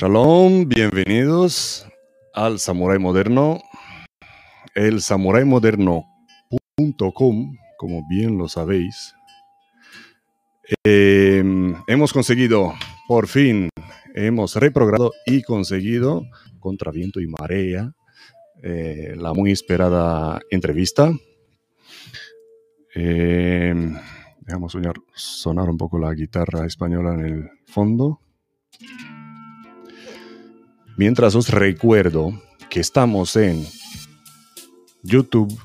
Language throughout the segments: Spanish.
Shalom, bienvenidos al Samurai Moderno. El samuraimoderno.com, como bien lo sabéis. Em, hemos conseguido, por fin, hemos reprogramado y conseguido, contra viento y marea, eh, la muy esperada entrevista. Em, dejamos sonar un poco la guitarra española en el fondo. Mientras os recuerdo que estamos en YouTube,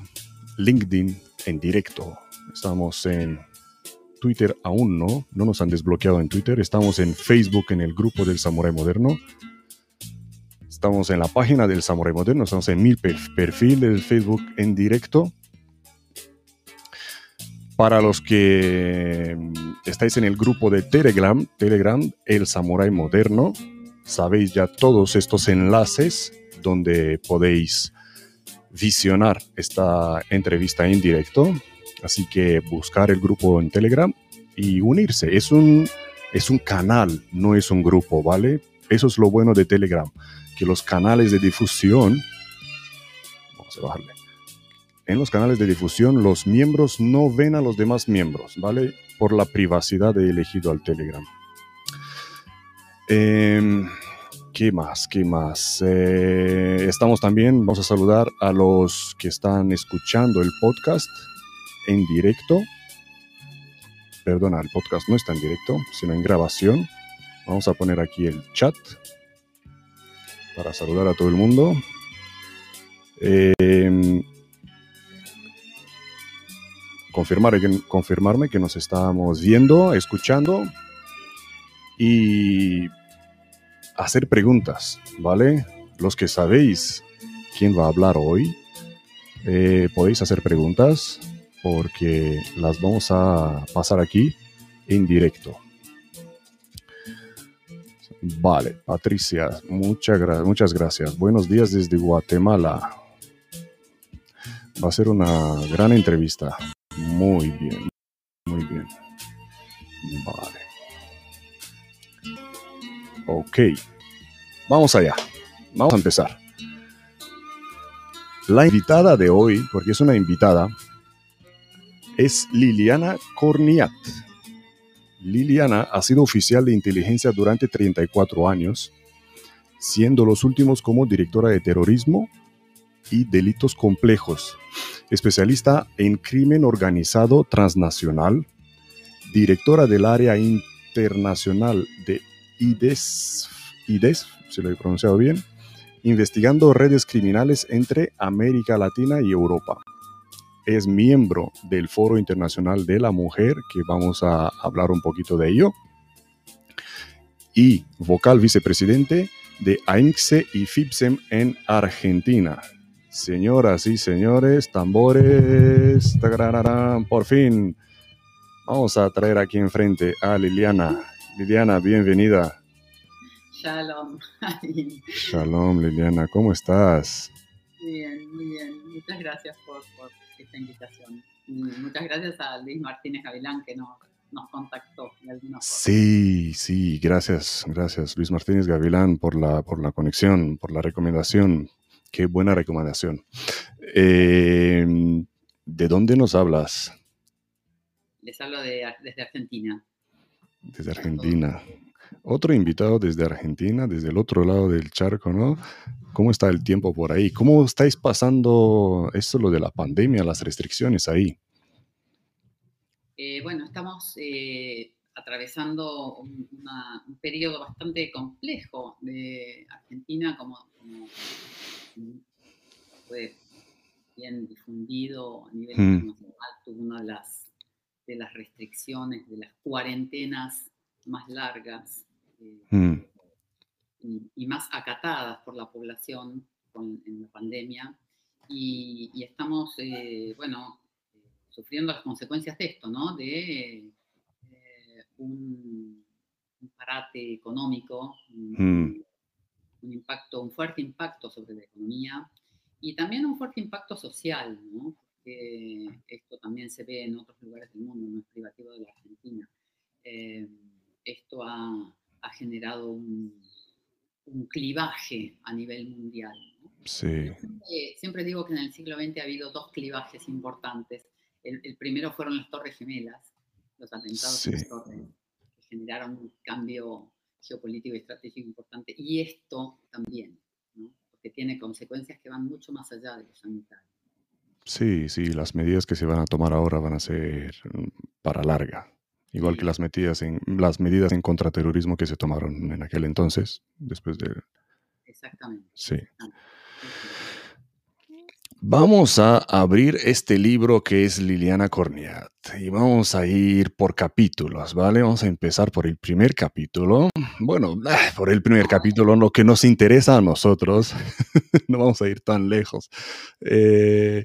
LinkedIn en directo. Estamos en Twitter aún no, no nos han desbloqueado en Twitter. Estamos en Facebook en el grupo del Samurai Moderno. Estamos en la página del Samurai Moderno, estamos en mi perfil del Facebook en directo. Para los que estáis en el grupo de Telegram, Telegram, el Samurai Moderno, sabéis ya todos estos enlaces donde podéis visionar esta entrevista en directo. Así que buscar el grupo en Telegram y unirse. Es un, es un canal, no es un grupo, ¿vale? Eso es lo bueno de Telegram, que los canales de difusión, vamos a bajarle, en los canales de difusión los miembros no ven a los demás miembros, ¿vale? Por la privacidad de elegido al Telegram. Em, ¿Qué más? ¿Qué más? Eh, estamos también, vamos a saludar a los que están escuchando el podcast en directo. Perdona, el podcast no está en directo, sino en grabación. Vamos a poner aquí el chat para saludar a todo el mundo. Em, confirmar, confirmarme que nos estamos viendo, escuchando y hacer preguntas, ¿vale? Los que sabéis quién va a hablar hoy, eh, podéis hacer preguntas porque las vamos a pasar aquí en directo. Vale, Patricia, muchas, muchas gracias. Buenos días desde Guatemala. Va a ser una gran entrevista. Muy bien, muy bien. Vale. Ok, vamos allá. Vamos a empezar. La invitada de hoy, porque es una invitada, es Liliana Corniat. Liliana ha sido oficial de inteligencia durante 34 años, siendo los últimos como directora de terrorismo y delitos complejos, especialista en crimen organizado transnacional, directora del área internacional de IDES, si lo he pronunciado bien, investigando redes criminales entre América Latina y Europa. Es miembro del Foro Internacional de la Mujer, que vamos a hablar un poquito de ello, y vocal vicepresidente de AINCSE y FIPSEM en Argentina. Señoras y señores, tambores, por fin vamos a traer aquí enfrente a Liliana Liliana, bienvenida. Shalom. Shalom, Liliana, ¿cómo estás? Bien, muy bien. Muchas gracias por, esta invitación. muchas gracias a Luis Martínez Gavilán que nos, contactó de alguna Sí, sí, gracias, gracias Luis Martínez Gavilán por la, por la conexión, por la recomendación. Qué buena recomendación. Em, ¿De dónde nos hablas? Les hablo desde Argentina desde Argentina. Otro invitado desde Argentina, desde el otro lado del charco, ¿no? ¿Cómo está el tiempo por ahí? ¿Cómo estáis pasando esto, lo de la pandemia, las restricciones ahí? Eh, bueno, estamos eh, atravesando un, periodo bastante complejo de Argentina, como, fue bien difundido a nivel mm. internacional, tuvo una de las de las restricciones, de las cuarentenas más largas eh, mm. y, más acatadas por la población en la pandemia. Y, estamos, eh, bueno, sufriendo las consecuencias de esto, ¿no? De eh, un, parate económico, mm. un, impacto, un fuerte impacto sobre la economía y también un fuerte impacto social, ¿no? Esto también se ve en otros lugares del mundo, no es privativo de la Argentina. Eh, esto ha, ha generado un, un clivaje a nivel mundial. Sí. Siempre, digo que en el siglo XX ha habido dos clivajes importantes. El, primero fueron las Torres Gemelas, los atentados las torres, que generaron un cambio geopolítico y estratégico importante. Y esto también, porque tiene consecuencias que van mucho más allá de lo sanitario. Sí, sí, las medidas que se van a tomar ahora van a ser mm, para larga. Igual que las medidas en las medidas en contraterrorismo que se tomaron en aquel entonces, después de. Exactamente. Sí. Vamos a abrir este libro que es Liliana Corniat y vamos a ir por capítulos, ¿vale? Vamos a empezar por el primer capítulo. Bueno, ah, por el primer capítulo, lo que nos interesa a nosotros. no vamos a ir tan lejos. Eh,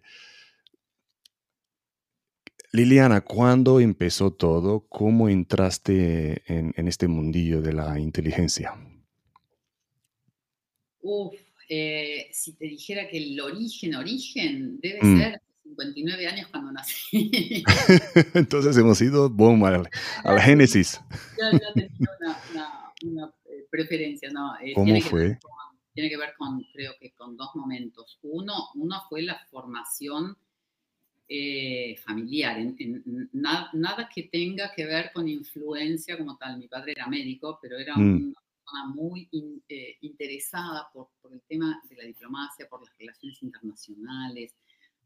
Liliana, ¿cuándo empezó todo? ¿Cómo entraste en, este mundillo de la inteligencia? Uf, eh, si te dijera que el origen, origen, debe mm. ser 59 años cuando nací. Entonces hemos ido, boom, a la, génesis. Ya, ya tenía una, eh, preferencia, ¿no? Eh, ¿Cómo fue? tiene que ver con, creo que con dos momentos. Uno, uno fue la formación familiar, nada, que tenga que ver con influencia como tal. Mi padre era médico, pero era mm muy eh, interesada por, el tema de la diplomacia, por las relaciones internacionales,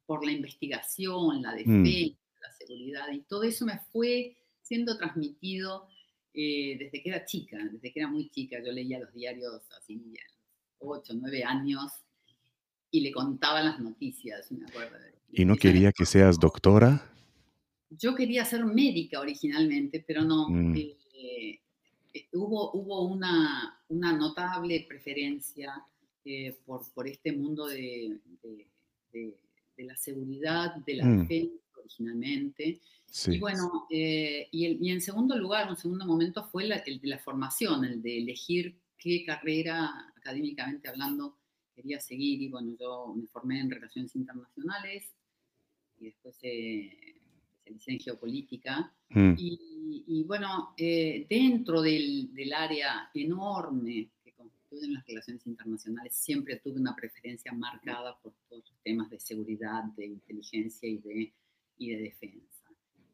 por la investigación, la mm. defensa, la seguridad, y todo eso me fue siendo transmitido eh, desde que era chica, desde que era muy chica. Yo leía los diarios así, 8, 9 años, y le contaba las noticias, me acuerdo. ¿Y no quería que seas doctora? Yo quería ser médica originalmente, pero no. Mm. Eh, eh, hubo, hubo una, una notable preferencia eh, por, por, este mundo de, de, la seguridad, de la mm. originalmente. Y bueno, eh, y, el, y, en segundo lugar, un segundo momento fue el de la formación, el de elegir qué carrera académicamente hablando quería seguir. Y bueno, yo me formé en relaciones internacionales y después en geopolítica. Mm. Y, bueno, eh, dentro del, área enorme que constituyen las relaciones internacionales, siempre tuve una preferencia marcada por todos los temas de seguridad, de inteligencia y de, y de defensa.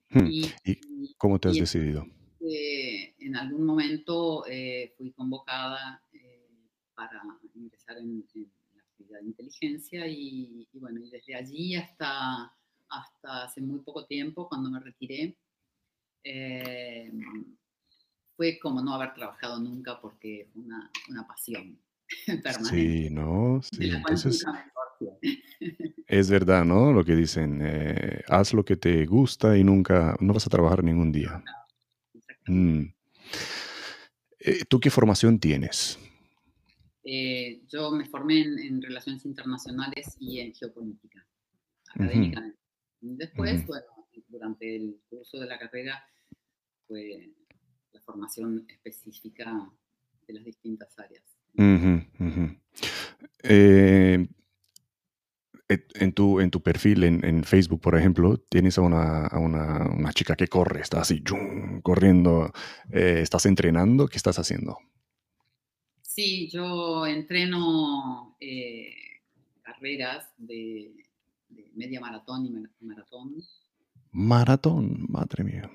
Hmm. Y, cómo te has decidido? en algún momento eh, fui convocada eh, para ingresar en, la actividad de inteligencia y, y, bueno, y desde allí hasta hasta hace muy poco tiempo, cuando me retiré, eh, fue como no haber trabajado nunca porque fue una, una pasión permanente. Sí, ¿no? Sí, entonces... Es verdad, ¿no? Lo que dicen, eh, haz lo que te gusta y nunca, no vas a trabajar ningún día. Mm. Eh, ¿Tú qué formación tienes? yo me formé en, relaciones internacionales y en geopolítica, académicamente. Después, bueno, durante el curso de la carrera fue la formación específica de las distintas áreas. Eh, en, tu, en tu perfil en, Facebook, por ejemplo, tienes a una, chica que corre, está así, corriendo. Eh, ¿Estás entrenando? ¿Qué estás haciendo? Sí, yo entreno eh, carreras de media maratón y maratón. Maratón, madre mía.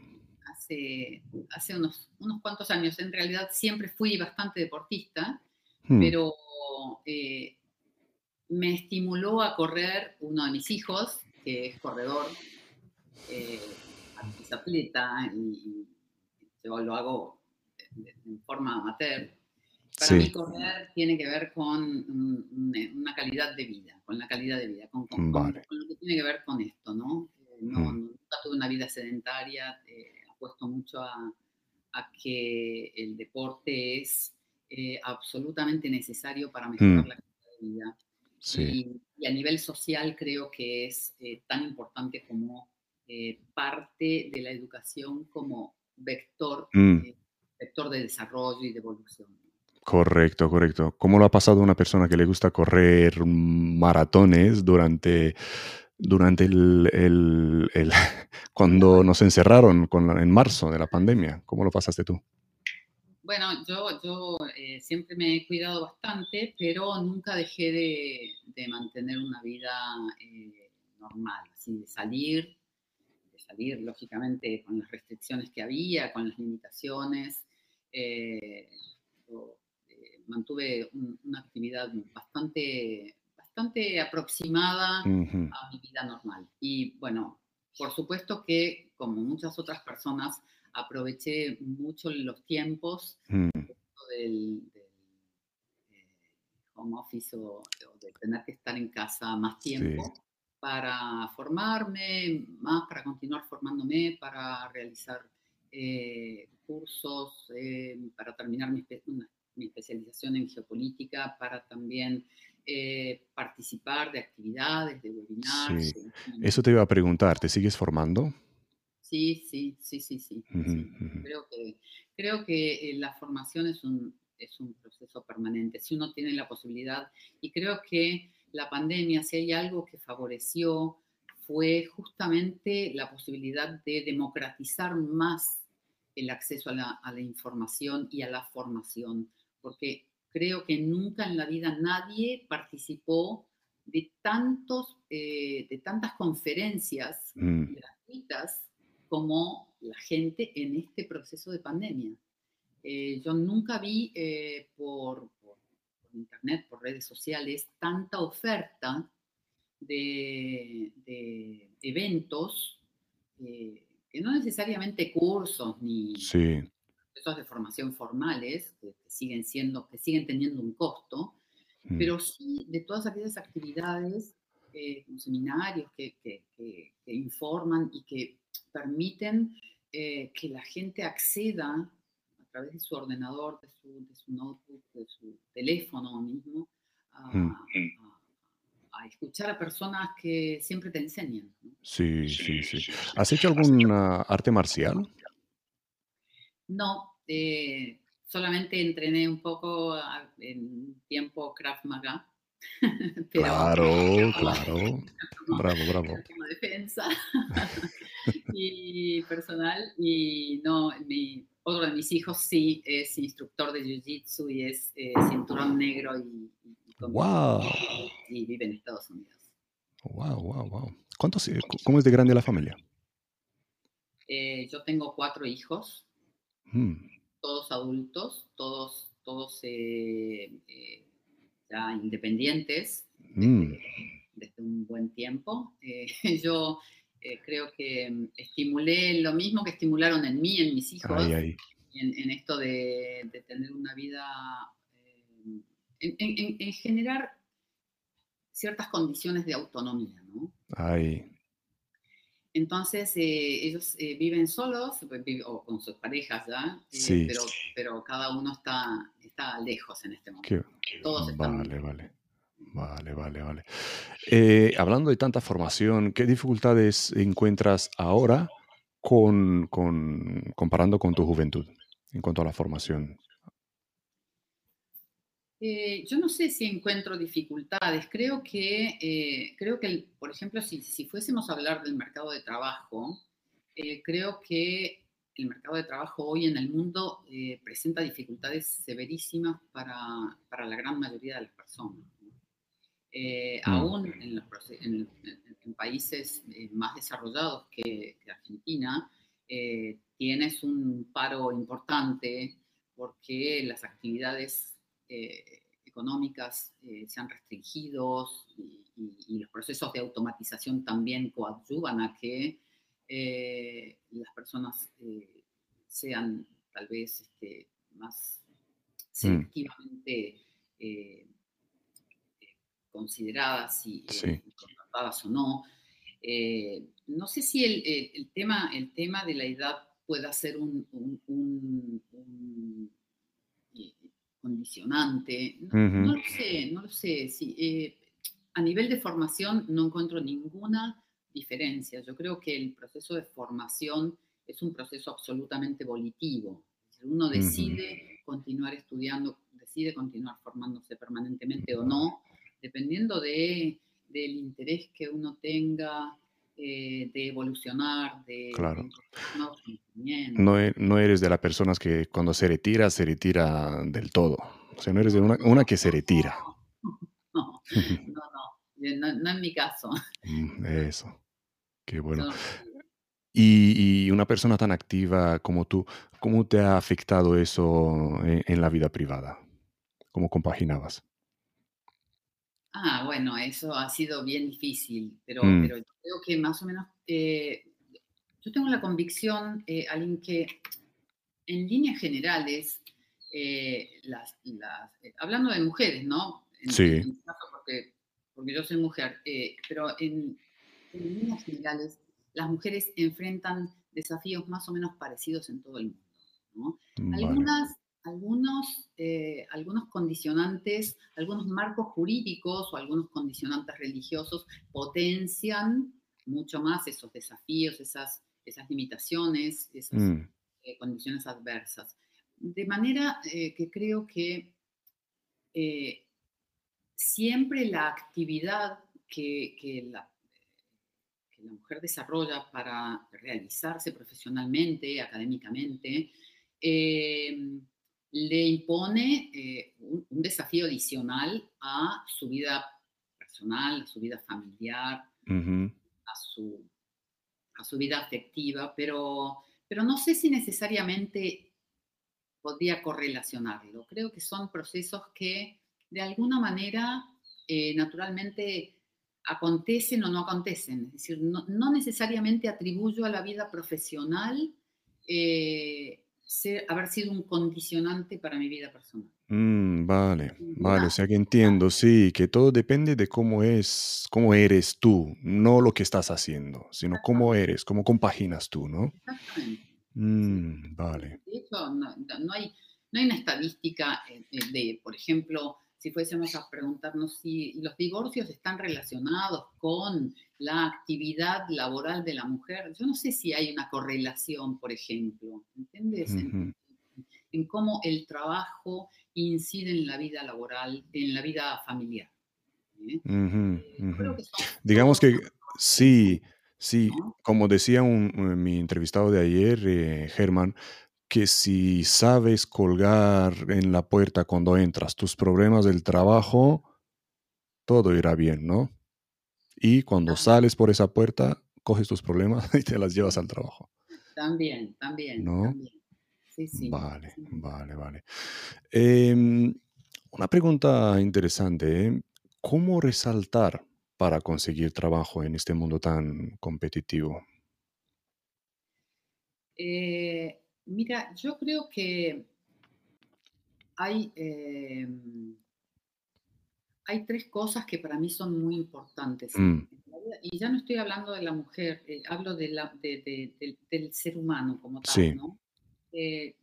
Hace, hace unos, unos cuantos años, en realidad siempre fui bastante deportista, hmm. pero eh, me estimuló a correr uno de mis hijos, que es corredor, eh, es atleta, y, yo lo hago en forma amateur. Para mí correr tiene que ver con una calidad de vida, con la calidad de vida, con, lo que tiene que ver con esto, ¿no? Eh, no mm. Nunca tuve una vida sedentaria, eh, apuesto mucho a, que el deporte es eh, absolutamente necesario para mejorar mm. la calidad de vida. Y, a nivel social creo que es tan importante como parte de la educación como vector, mm. vector de desarrollo y de evolución. Correcto, correcto. ¿Cómo lo ha pasado una persona que le gusta correr maratones durante, durante el, cuando nos encerraron con en marzo de la pandemia? ¿Cómo lo pasaste tú? Bueno, yo, yo eh, siempre me he cuidado bastante, pero nunca dejé de, mantener una vida eh, normal, así de salir, de salir lógicamente con las restricciones que había, con las limitaciones. Eh, mantuve una actividad bastante, bastante aproximada a mi vida normal. Y bueno, por supuesto que como muchas otras personas, aproveché mucho los tiempos mm. del, eh, home office o, de tener que estar en casa más tiempo para formarme, más para continuar formándome, para realizar eh, cursos, eh, para terminar mi, especialización en geopolítica, para también participar de actividades, de webinars. Eso te iba a preguntar, ¿te sigues formando? Sí, sí, sí, sí, sí. Creo que, creo que eh, la formación es un, es un proceso permanente. Si uno tiene la posibilidad, y creo que la pandemia, si hay algo que favoreció, fue justamente la posibilidad de democratizar más el acceso a la, a la información y a la formación, porque creo que nunca en la vida nadie participó de, tantos, eh, de tantas conferencias mm. gratuitas como la gente en este proceso de pandemia. Eh, yo nunca vi eh, por, internet, por redes sociales, tanta oferta de, eventos, que no necesariamente cursos ni procesos de formación formales, que, siguen siendo, que siguen teniendo un costo, mm. pero sí de todas aquellas actividades, seminarios que, que informan y que permiten eh, que la gente acceda a través de su ordenador, de su, de su notebook, de su teléfono mismo, a, mm. escuchar a personas que siempre te enseñan. Sí, sí, sí. ¿Has hecho alguna arte marcial? No, eh, solamente entrené un poco en tiempo Krav Maga. claro, claro. Bravo, bravo. defensa y personal. Y no, mi, otro de mis hijos sí es instructor de Jiu-Jitsu y es eh, cinturón negro y, wow. y, vive en Estados Unidos. Wow, wow, wow. ¿Cuántos, eh, ¿Cómo es de grande la familia? Eh, yo tengo cuatro hijos, mm. todos adultos, todos, todos ya independientes mm. desde, un buen tiempo. yo eh, creo que mm, estimulé lo mismo que estimularon en mí, en mis hijos, En, esto de, tener una vida, eh, en, generar ciertas condiciones de autonomía, ¿no? Entonces, eh, ellos viven solos pues, o con sus parejas ya, pero, pero, cada uno está, está lejos en este momento. Todos están vale, vale. Vale, vale, vale. Eh, hablando de tanta formación, ¿qué dificultades encuentras ahora con, comparando con tu juventud en cuanto a la formación? Eh, yo no sé si encuentro dificultades. Creo que, eh, creo que por ejemplo, si, si, fuésemos a hablar del mercado de trabajo, creo que el mercado de trabajo hoy en el mundo presenta dificultades severísimas para, para la gran mayoría de las personas. Eh, mm. aún en, países eh, más desarrollados que, Argentina, eh, tienes un paro importante porque las actividades económicas se han restringido y, los procesos de automatización también coadyuvan a que las personas sean tal vez este, más mm. selectivamente consideradas y eh, contratadas o no. Eh, no sé si el, tema, el tema de la edad pueda ser un, eh, condicionante. No, lo sé, no lo sé. a nivel de formación no encuentro ninguna diferencia. Yo creo que el proceso de formación es un proceso absolutamente volitivo. Uno decide continuar estudiando, decide continuar formándose permanentemente o no, dependiendo de, del interés que uno tenga de evolucionar, de, claro. no, e, no, eres de las personas que cuando se retira, se retira del todo. O sea, no eres de una, una que se retira. No, no, no, no, en mi caso. Mm, eso, qué bueno. Y, una persona tan activa como tú, ¿cómo te ha afectado eso en, la vida privada? ¿Cómo compaginabas? Ah, bueno, eso ha sido bien difícil, pero, mm. pero yo creo que más o menos, eh, yo tengo la convicción, eh, alguien que en líneas generales, eh, las, hablando de mujeres, ¿no? sí. porque, porque, yo soy mujer, pero en, en líneas generales, las mujeres enfrentan desafíos más o menos parecidos en todo el mundo. Algunas, algunos, eh, algunos condicionantes, algunos marcos jurídicos o algunos condicionantes religiosos potencian mucho más esos desafíos, esas, esas limitaciones, esas mm. eh, condiciones adversas. De manera eh, que creo que siempre la actividad que, que la la mujer desarrolla para realizarse profesionalmente, académicamente, eh, le impone eh, un, desafío adicional a su vida personal, a su vida familiar, a, su, a su vida afectiva, pero, pero no sé si necesariamente podría correlacionarlo. Creo que son procesos que de alguna manera eh, naturalmente acontecen o no acontecen. Es decir, no, necesariamente atribuyo a la vida profesional eh, haber sido un condicionante para mi vida personal. Mm, vale, vale, o sea que entiendo, sí, que todo depende de cómo es, cómo eres tú, no lo que estás haciendo, sino cómo eres, cómo compaginas tú, ¿no? Exactamente. Mm, vale. De hecho, no, hay, no hay una estadística eh, de, por ejemplo, si fuésemos a preguntarnos si los divorcios están relacionados con la actividad laboral de la mujer, yo no sé si hay una correlación, por ejemplo, ¿entiendes? en, cómo el trabajo incide en la vida laboral, en la vida familiar. ¿eh? Eh, Digamos que sí, sí, como decía un, eh, mi entrevistado de ayer, Germán, que si sabes colgar en la puerta cuando entras tus problemas del trabajo, todo irá bien, ¿no? Y cuando sales por esa puerta, coges tus problemas y te las llevas al trabajo. También, también. ¿No? Sí, sí. Vale, vale, vale. Em, una pregunta interesante. ¿eh? ¿Cómo resaltar para conseguir trabajo en este mundo tan competitivo? Eh, Mira, yo creo que hay, em, hay tres cosas que para mí son muy importantes. Mm. Y ya no estoy hablando de la mujer, eh, hablo de la, del ser humano como tal, ¿no? Eh,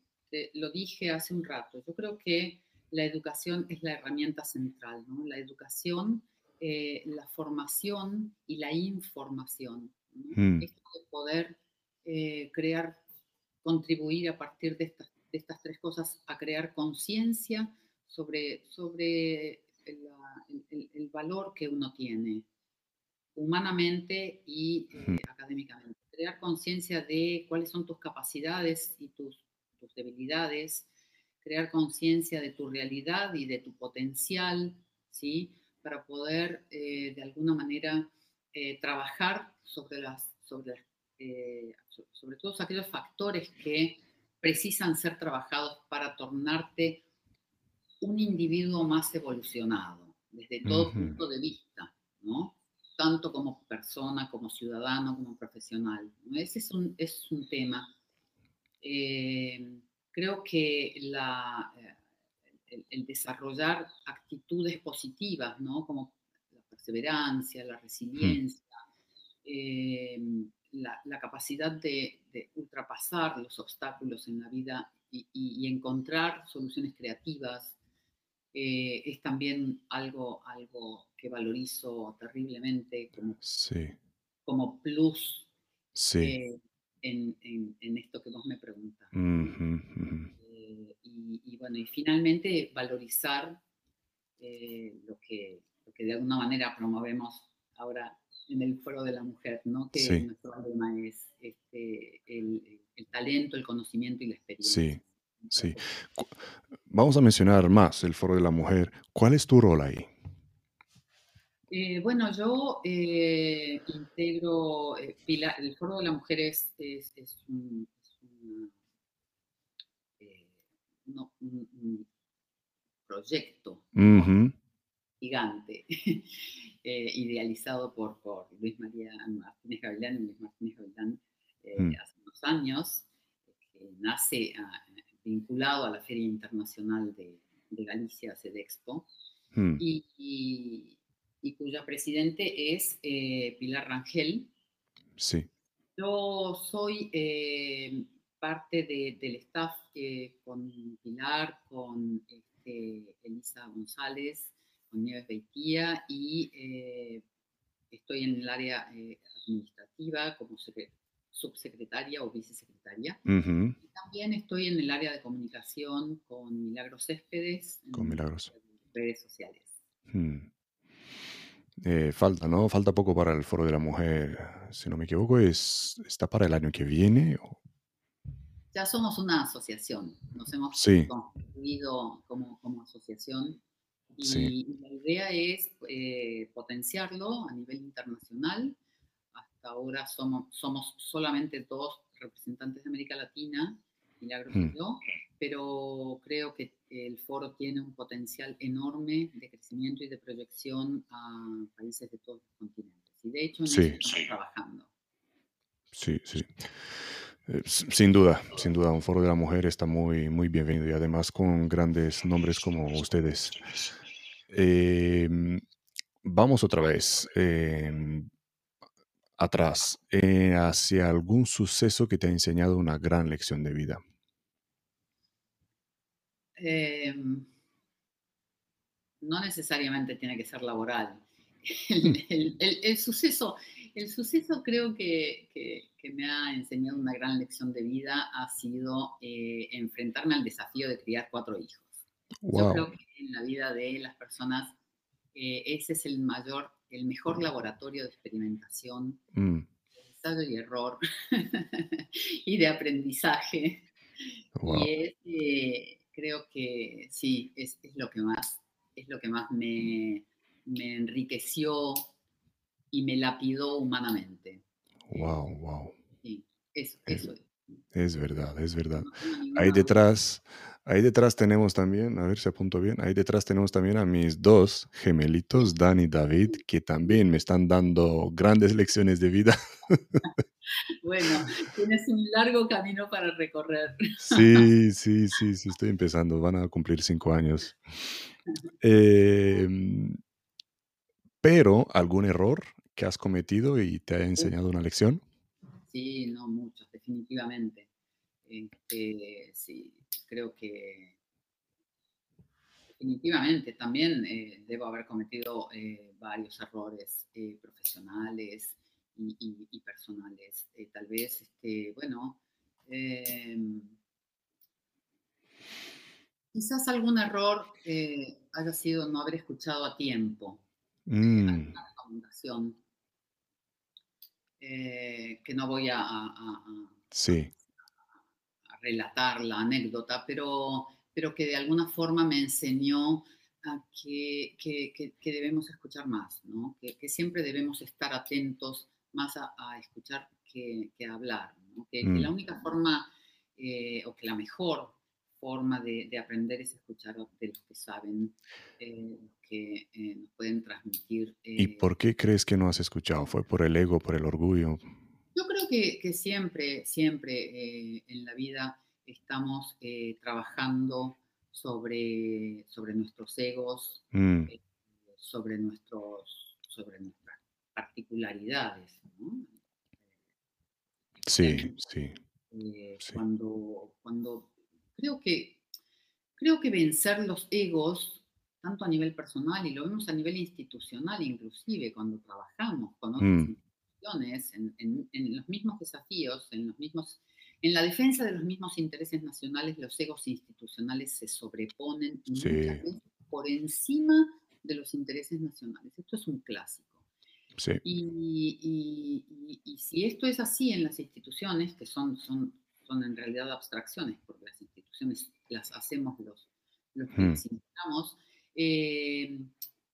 lo dije hace un rato, yo creo que la educación es la herramienta central, ¿no? La educación, eh, la formación y la información. ¿no? Esto de poder crear contribuir a partir de estas, de estas tres cosas a crear conciencia sobre, sobre el, valor que uno tiene humanamente y eh, académicamente. Crear conciencia de cuáles son tus capacidades y tus, tus debilidades, crear conciencia de tu realidad y de tu potencial, ¿sí? Para poder eh, de alguna manera eh, trabajar sobre las, sobre las eh, sobre todo aquellos factores que precisan ser trabajados para tornarte un individuo más evolucionado, desde todo punto de vista, ¿no? Tanto como persona, como ciudadano, como profesional. Ese es un, es un tema. Eh, creo que la, eh, el, desarrollar actitudes positivas, ¿no? Como la perseverancia, la resiliencia, la, capacidad de, ultrapasar los obstáculos en la vida y, encontrar soluciones creativas eh, es también algo, algo que valorizo terriblemente como, como plus eh, en, esto que vos me preguntas. Eh, y, bueno, y finalmente valorizar lo, que, lo que de alguna manera promovemos ahora en el foro de la mujer, ¿no? Que nuestro lema es este, el, el, talento, el conocimiento y la experiencia. Sí, sí. Vamos a mencionar más el foro de la mujer. ¿Cuál es tu rol ahí? Eh, bueno, yo eh, integro, eh, el Foro de la Mujer es, un, proyecto gigante, idealizado por, Luis María Martínez Gavilán y Luis Martínez Gavilán mm. hace unos años, que nace ah, vinculado a la Feria Internacional de, Galicia, Expo, mm. y y cuya presidente es eh, Pilar Rangel. Sí. Yo soy eh, parte del staff eh, con Pilar, con este, Elisa González, con Nieves Beitía y estoy en el área administrativa como subsecretaria o vicesecretaria. y también estoy en el área de comunicación con Milagros Céspedes. Con Milagros. redes sociales. Hmm. Eh, falta, ¿no? Falta poco para el Foro de la Mujer, si no me equivoco, es, ¿está para el año que viene? Ya somos una asociación, nos hemos constituido como, como asociación y la idea es eh, potenciarlo a nivel internacional. Hasta ahora somos, somos solamente dos representantes de América Latina, Milagros y hmm. yo, pero creo que el foro tiene un potencial enorme de crecimiento y de proyección a países de todos los continentes. Y de hecho, en sí, estamos trabajando. Sí, sí. Eh, sin duda, sin duda, un foro de la mujer está muy, muy bienvenido y además con grandes nombres como ustedes. Em, vamos otra vez em, atrás, eh, hacia algún suceso que te ha enseñado una gran lección de vida. Em, no necesariamente tiene que ser laboral. El, suceso, el suceso creo que, me ha enseñado una gran lección de vida ha sido eh, enfrentarme al desafío de criar cuatro hijos. Yo creo que en la vida de las personas eh, ese es el mayor, el mejor laboratorio de experimentación, mm. de ensayo y error y de aprendizaje. Y es, eh, creo que sí, es, lo que más, es lo que más me, enriqueció y me lapidó humanamente. Wow, wow. Sí, eso, es, Es verdad, es verdad. ahí detrás, ahí detrás tenemos también, a ver si apunto bien, ahí detrás tenemos también a mis dos gemelitos, Dan y David, que también me están dando grandes lecciones de vida. Bueno, tienes un largo camino para recorrer. Sí, sí, sí, sí, estoy empezando. Van a cumplir cinco años. Em, pero, ¿algún error que has cometido y te ha enseñado una lección? Sí, no, muchos, definitivamente. Este, sí, creo que definitivamente también eh, debo haber cometido eh, varios errores eh, profesionales y, personales. Tal vez, este, bueno, quizás algún error haya sido no haber escuchado a tiempo mm. una recomendación que no voy a, a, relatar la anécdota, pero, pero que de alguna forma me enseñó a que, debemos escuchar más, ¿no? que, que, siempre debemos estar atentos más a, escuchar que, a hablar. Que, la mm. única forma, eh, o que la mejor forma de, aprender es escuchar de los que saben, eh, que eh, nos pueden transmitir. ¿Y por qué crees que no has escuchado? ¿Fue por el ego, por el orgullo? Yo creo que, siempre, siempre en la vida estamos trabajando sobre, sobre nuestros egos, mm. sobre, nuestros, sobre nuestras particularidades. Sí, sí, eh, Cuando, cuando creo que creo que vencer los egos, tanto a nivel personal y lo vemos a nivel institucional, inclusive cuando trabajamos con otras mm. Instituciones en, los mismos desafíos, en los mismos en la defensa de los mismos intereses nacionales, los egos institucionales se sobreponen por encima de los intereses nacionales. Esto es un clásico. Sí. Y, si esto es así en las instituciones, que son, son, son en realidad abstracciones, porque las instituciones las hacemos los, los que las eh,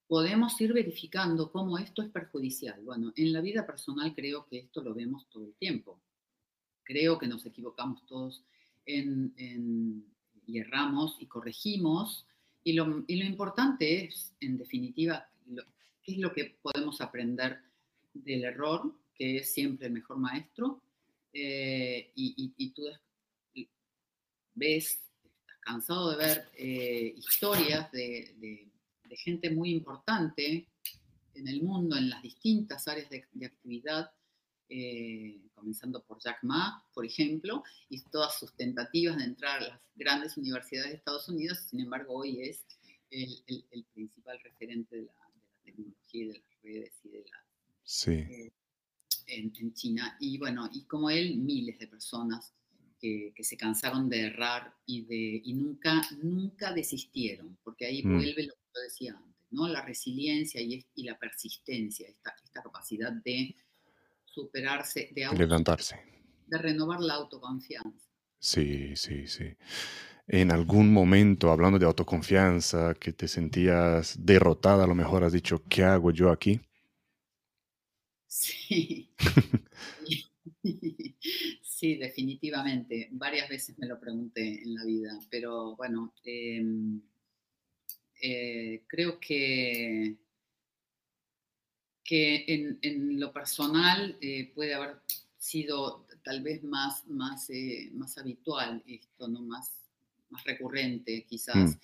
podemos ir verificando cómo esto es perjudicial. Bueno, en la vida personal creo que esto lo vemos todo el tiempo. Creo que nos equivocamos todos en, y erramos y corregimos. Y lo, y lo, importante es, en definitiva, qué es lo que podemos aprender del error, que es siempre el mejor maestro. Eh, y, y, tú ves, estás cansado de ver eh, historias de gente muy importante en el mundo, en las distintas áreas de, actividad, eh, comenzando por Jack Ma, por ejemplo, y todas sus tentativas de entrar a las grandes universidades de Estados Unidos, sin embargo, hoy es el, principal referente de la, tecnología y de las redes y de la... Sí. Eh, en, en, China. Y bueno, y como él, miles de personas que, se cansaron de errar y, de, y nunca, nunca desistieron, porque ahí mm. vuelve lo que yo decía antes, ¿no? la resiliencia y, y la persistencia, esta, esta, capacidad de superarse, de levantarse, de renovar la autoconfianza. Sí, sí, sí. En algún momento, hablando de autoconfianza, que te sentías derrotada, a lo mejor has dicho, ¿qué hago yo aquí? Sí. Sí, definitivamente. Varias veces me lo pregunté en la vida, pero bueno, em, eh, creo que, que en, lo personal eh, puede haber sido tal vez más, más, eh, más habitual esto, ¿no? más, más recurrente quizás.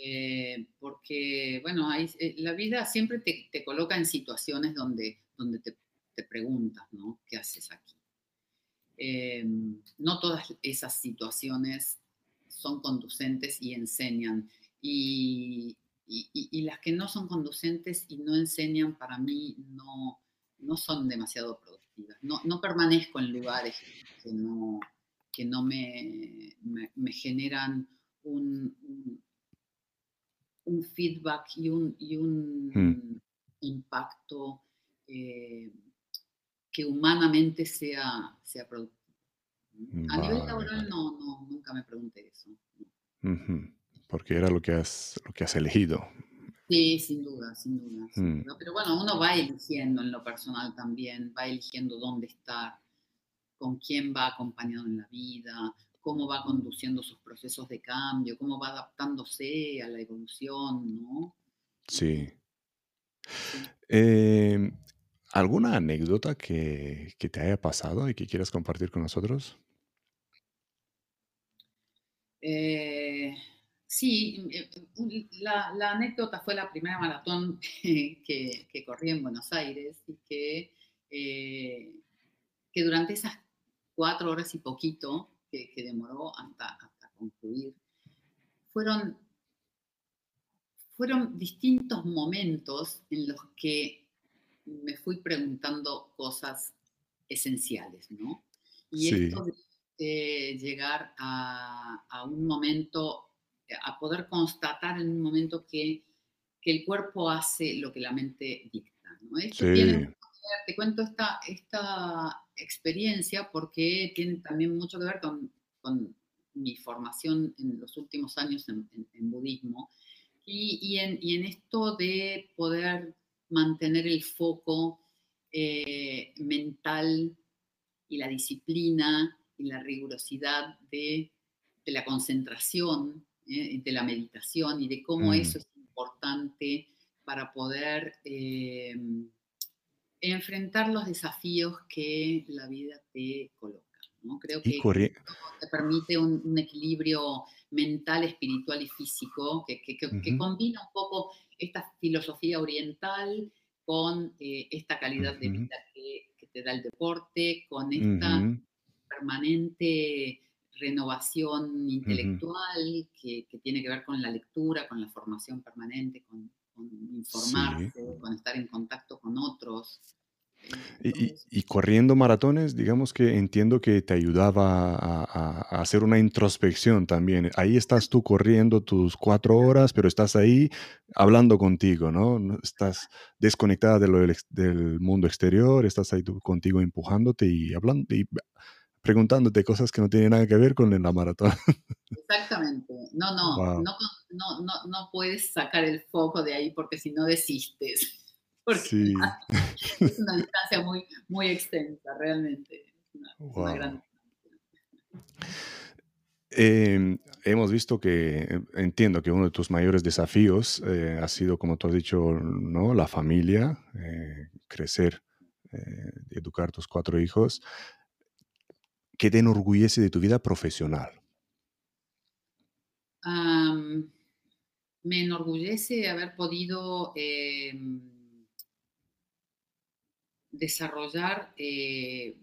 Mm. porque, bueno, la vida siempre te, coloca en situaciones donde, donde te, te preguntas, ¿no? ¿Qué haces aquí? No todas esas situaciones son conducentes y enseñan. Y, las que no son conducentes y no enseñan, para mí, no, no son demasiado productivas. No, permanezco en lugares que no, que no me, me, generan un, un, feedback y un, y un hmm. impacto. Eh, que humanamente sea, sea productivo. A nivel laboral no, no, nunca me pregunté eso. Porque era lo que has, lo que has elegido. Sí, sin duda, sin mm. duda, Pero bueno, uno va eligiendo en lo personal también, va eligiendo dónde estar, con quién va acompañado en la vida, cómo va conduciendo sus procesos de cambio, cómo va adaptándose a la evolución, ¿no? Sí. Eh, ¿Alguna anécdota que, te haya pasado y que quieras compartir con nosotros? Eh, sí, eh, la, anécdota fue la primera maratón que, corrí en Buenos Aires y que, eh, que durante esas cuatro horas y poquito que, demoró hasta, hasta, concluir, fueron, fueron distintos momentos en los que me fui preguntando cosas esenciales, ¿no? Y esto de llegar a, un momento, a poder constatar en un momento que, el cuerpo hace lo que la mente dicta, ¿no? Esto te cuento esta, esta experiencia porque tiene también mucho que ver con, mi formación en los últimos años en, budismo y, en, y en esto de poder mantener el foco eh, mental y la disciplina y la rigurosidad de, la concentración, eh, de la meditación y de cómo mm. eso es importante para poder eh, enfrentar los desafíos que la vida te coloca. Creo que te permite un, equilibrio mental, espiritual y físico que, combina un poco esta filosofía oriental con eh, esta calidad de vida que, te da el deporte, con esta permanente renovación intelectual que, tiene que ver con la lectura, con la formación permanente, con, informarse, con estar en contacto con otros. Y, corriendo maratones, digamos que entiendo que te ayudaba a, hacer una introspección también. Ahí estás tú corriendo tus cuatro horas, pero estás ahí hablando contigo, ¿no? Estás desconectada de del, mundo exterior, estás ahí tú contigo empujándote y hablando y preguntándote cosas que no tienen nada que ver con la maratón. Exactamente. No, no, no, no, no, no puedes sacar el foco de ahí porque si no desistes porque es una distancia muy, muy extensa, realmente. Em, hemos visto que, entiendo que uno de tus mayores desafíos eh, ha sido, como tú has dicho, ¿no? la familia, eh, crecer, eh, educar tus cuatro hijos. ¿Qué te enorgullece de tu vida profesional? me enorgullece haber podido em, desarrollar eh,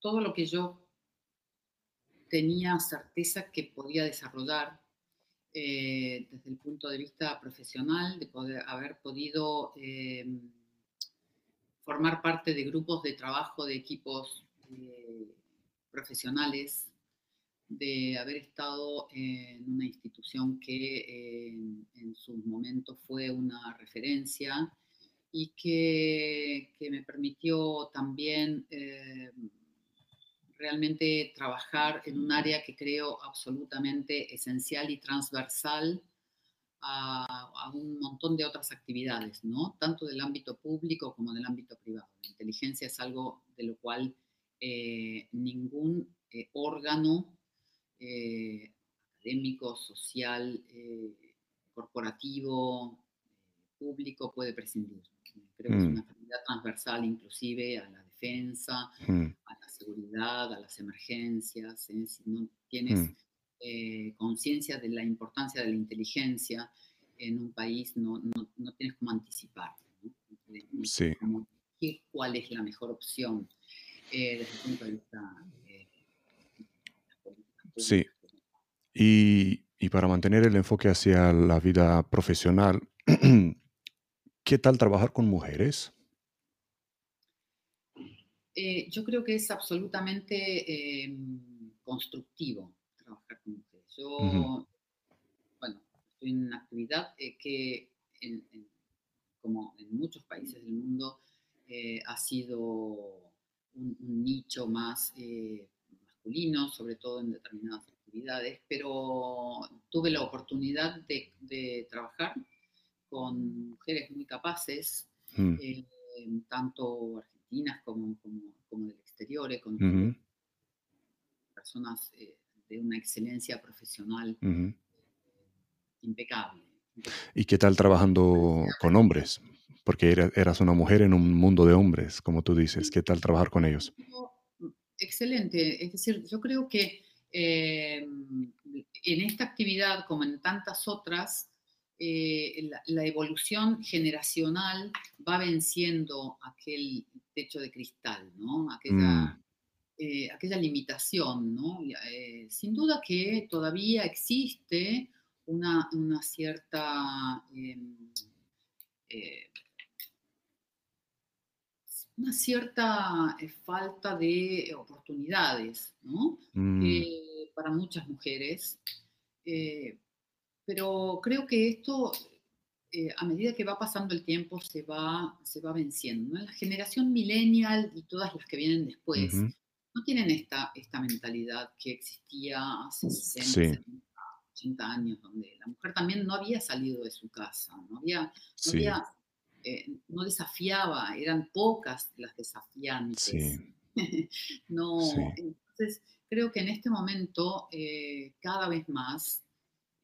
todo lo que yo tenía certeza que podía desarrollar eh, desde el punto de vista profesional, de poder haber podido eh, formar parte de grupos de trabajo, de equipos profesionales, de haber estado en una institución que en su momento fue una referencia y que, me permitió también eh, realmente trabajar en un área que creo absolutamente esencial y transversal a, un montón de otras actividades, ¿no? tanto del ámbito público como del ámbito privado. La inteligencia es algo de lo cual eh, ningún eh, órgano académico, social, corporativo, público puede prescindir. Creo que es mm. una actividad transversal inclusive a la defensa, mm. a la seguridad, a las emergencias. ¿eh? Si no tienes mm. eh, conciencia de la importancia de la inteligencia en un país, no, no, no tienes cómo anticipar. ¿no? Sí. cuál es la mejor opción eh, desde el punto de vista de Sí. Y, y para mantener el enfoque hacia la vida profesional, ¿Qué tal trabajar con mujeres? Eh, yo creo que es absolutamente em, constructivo trabajar con mujeres. Yo, bueno, estoy en una actividad eh, que, como en muchos países del mundo, eh, ha sido un, nicho más masculino, sobre todo en determinadas actividades, pero tuve la oportunidad de trabajar con mujeres muy capaces, mm. eh, tanto argentinas como, como, del exterior, eh, con personas eh, de una excelencia profesional impecable. ¿Y qué tal trabajando con hombres? Porque eras una mujer en un mundo de hombres, como tú dices. ¿Qué tal trabajar con ellos? Excelente. Es decir, yo creo que en esta actividad, como en tantas otras, eh, la, evolución generacional va venciendo aquel techo de cristal, ¿no? Aquella, mm. eh, aquella limitación, ¿no? Eh, sin duda que todavía existe una, cierta... Em, una cierta falta de oportunidades, ¿no? Mm. para muchas mujeres pero creo que esto, eh, a medida que va pasando el tiempo, se va, se va venciendo. La generación millennial y todas las que vienen después no tienen esta, esta mentalidad que existía hace 60, 80 años, donde la mujer también no había salido de su casa, no, había, no, eh, no desafiaba, eran pocas las desafiantes. no, entonces creo que en este momento eh, cada vez más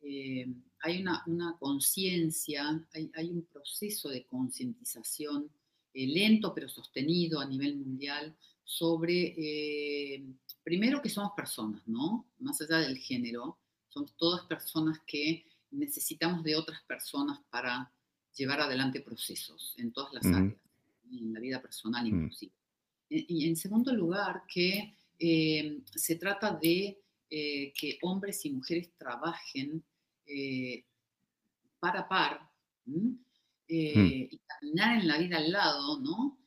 eh, hay una, conciencia, hay, un proceso de concientización lento pero sostenido a nivel mundial sobre, primero que somos personas, ¿no? Más allá del género, somos todas personas que necesitamos de otras personas para llevar adelante procesos en todas las áreas, en la vida personal mm. inclusive. Y en segundo lugar, que se trata de que hombres y mujeres trabajen eh, par a par eh, hmm. y caminar en la vida al lado, ¿no?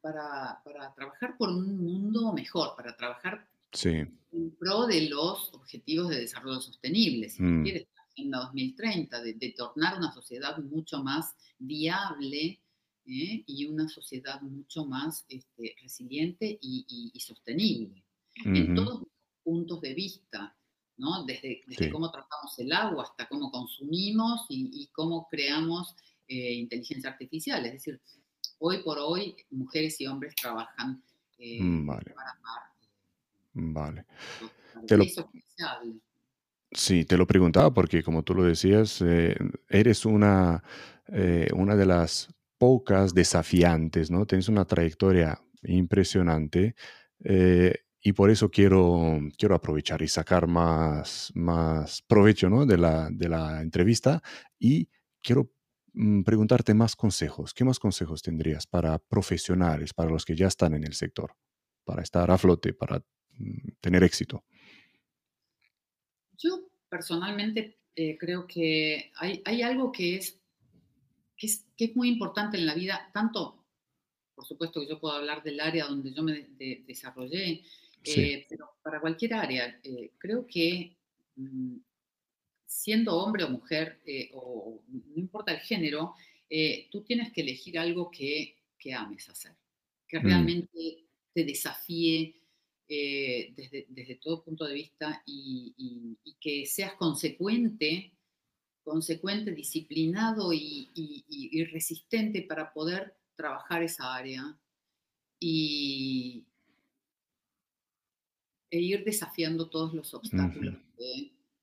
para, para, trabajar por un mundo mejor, para trabajar sí. en pro de los objetivos de desarrollo sostenible, si mm. quieres, la Agenda 2030, de, de, tornar una sociedad mucho más viable ¿eh? y una sociedad mucho más este, resiliente y, sostenible, en todos los puntos de vista. ¿no? Desde, desde cómo tratamos el agua hasta cómo consumimos y, cómo creamos eh, inteligencia artificial. Es decir, hoy por hoy mujeres y hombres trabajan eh, mm, vale. Vale. Te lo, sí, te lo preguntaba porque como tú lo decías, eres una, una de las pocas desafiantes, ¿no? Tienes una trayectoria impresionante eh, y por eso quiero, quiero aprovechar y sacar más, más provecho ¿no? de, la, de la entrevista y quiero mm, preguntarte más consejos. ¿Qué más consejos tendrías para profesionales, para los que ya están en el sector, para estar a flote, para mm, tener éxito? Personalmente eh, creo que hay, hay algo que es que es, muy importante en la vida, tanto, por supuesto que yo puedo hablar del área donde yo me desarrollé, eh, pero para cualquier área, eh, creo que mm, siendo hombre o mujer, o no importa el género, tú tienes que elegir algo que, que ames hacer, que mm. realmente te desafíe desde, desde, todo punto de vista y, y que seas consecuente consecuente, disciplinado y, resistente para poder trabajar esa área y, e ir desafiando todos los obstáculos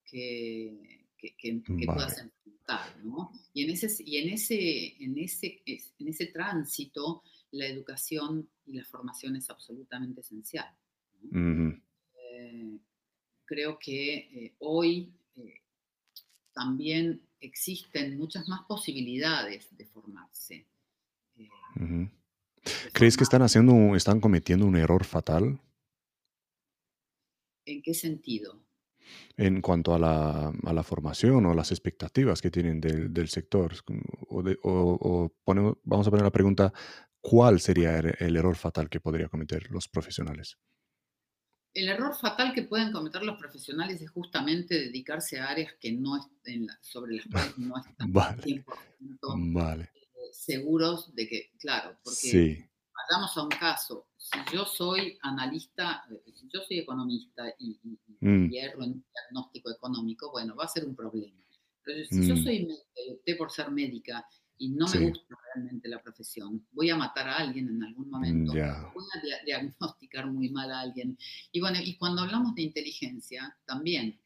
que, puedas enfrentar. Y, en ese, y en, ese, en, ese, en ese tránsito, la educación y la formación es absolutamente esencial. Eh, creo que eh, hoy eh, también existen muchas más posibilidades de formarse. ¿Crees que están haciendo, están cometiendo un error fatal? ¿En qué sentido? En cuanto a la, a la formación o las expectativas que tienen del, del sector. O, vamos a poner la pregunta, ¿cuál sería el error fatal que podría cometer los profesionales? El error fatal que pueden cometer los profesionales es justamente dedicarse a áreas que no estén, sobre las cuales no están vale. 100% eh, seguros de que, claro, porque vayamos a un caso, si yo soy analista, eh, si yo soy economista y, y, mm. hierro en un diagnóstico económico, bueno, va a ser un problema. Pero si yo mm. soy médica y opté por ser médica y no me gusta realmente la profesión, voy a matar a alguien en algún momento, voy a diagnosticar muy mal a alguien. Y bueno, y cuando hablamos de inteligencia, también,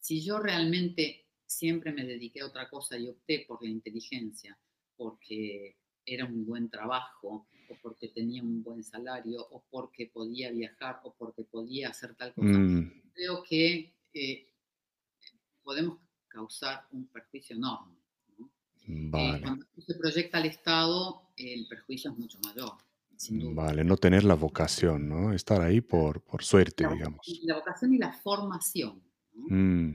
si yo realmente siempre me dediqué a otra cosa y opté por la inteligencia, porque era un buen trabajo, o porque tenía un buen salario, o porque podía viajar, o porque podía hacer tal cosa, mm. creo que eh, podemos causar un perjuicio enorme. Eh, cuando se proyecta al Estado, el perjuicio es mucho mayor. Vale, no tener la vocación, ¿no? Estar ahí por, por suerte, digamos. La vocación y la formación. Mm.